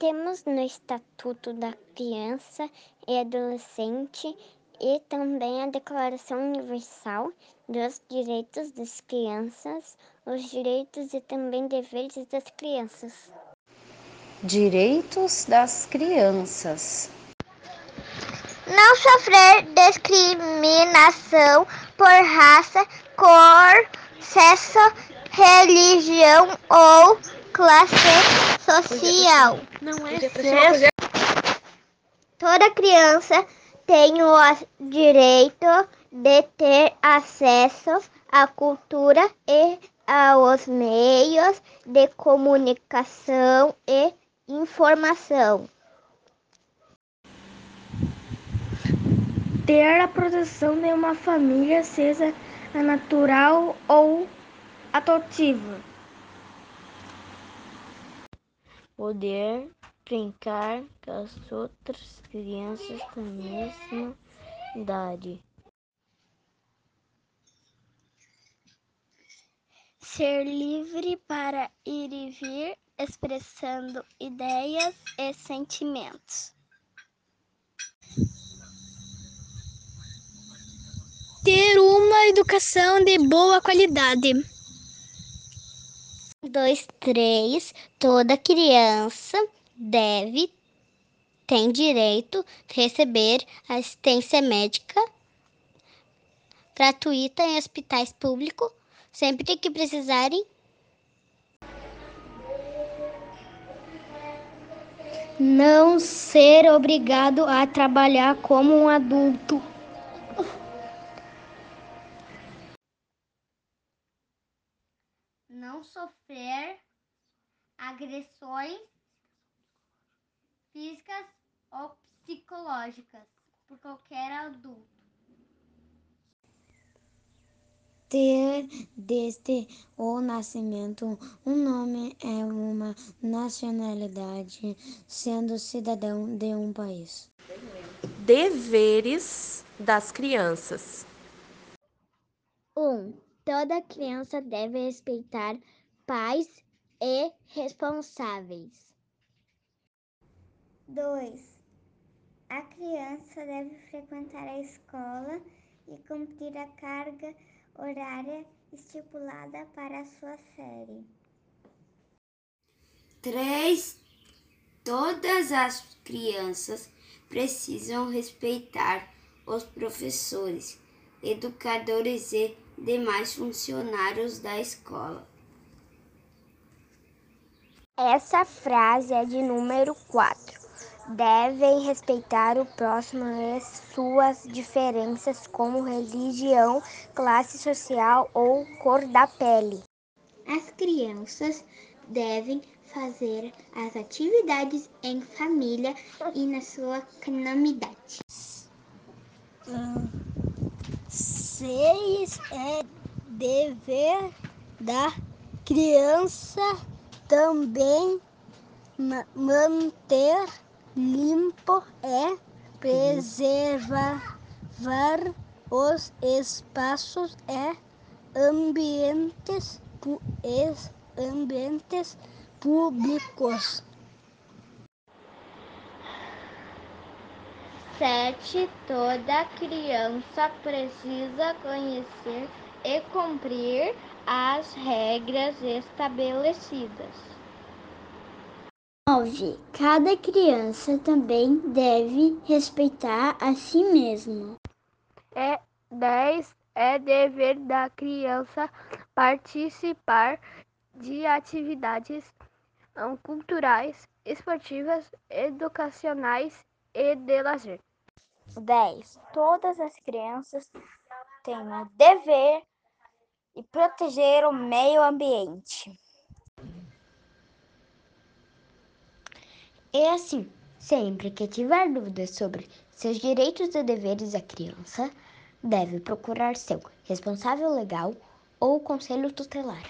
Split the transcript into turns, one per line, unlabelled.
direitos no Estatuto da Criança e Adolescente e também a Declaração Universal dos Direitos das Crianças, os direitos e também deveres das crianças.
Direitos das crianças.
Não sofrer discriminação por raça, cor, sexo, religião ou classe social.
Não é ser...
Toda criança tem o direito de ter acesso à cultura e aos meios de comunicação e informação.
Ter a proteção de uma família, seja a natural ou adotiva. Poder brincar com as outras crianças da mesma idade.
Ser livre para ir e vir, expressando ideias e sentimentos.
Ter uma educação de boa qualidade.
Dois, três. Toda criança deve, tem direito receber assistência médica gratuita em hospitais públicos, sempre que precisarem.
Não ser obrigado a trabalhar como um adulto.
Não sofrer agressões físicas ou psicológicas por qualquer adulto.
Ter desde o nascimento um nome é uma nacionalidade, sendo cidadão de um país.
Deveres das crianças.
1. Um, toda criança deve respeitar pais e responsáveis.
2. A criança deve frequentar a escola e cumprir a carga horária estipulada para a sua série.
3. Todas as crianças precisam respeitar os professores, educadores e demais funcionários da escola.
Essa frase é de número 4 devem respeitar o próximo e suas diferenças como religião, classe social ou cor da pele.
As crianças devem fazer as atividades em família e na sua comunidade.
Seis é dever da criança também manter limpo é preservar os espaços e ambientes, ambientes públicos.
Sete, toda criança precisa conhecer e cumprir as regras estabelecidas.
9. Cada criança também deve respeitar a si mesma.
É 10. É dever da criança participar de atividades culturais, esportivas, educacionais e de lazer.
10. Todas as crianças têm o dever de proteger o meio ambiente.
e assim, sempre que tiver dúvidas sobre seus direitos e deveres da criança, deve procurar seu responsável legal ou conselho tutelar.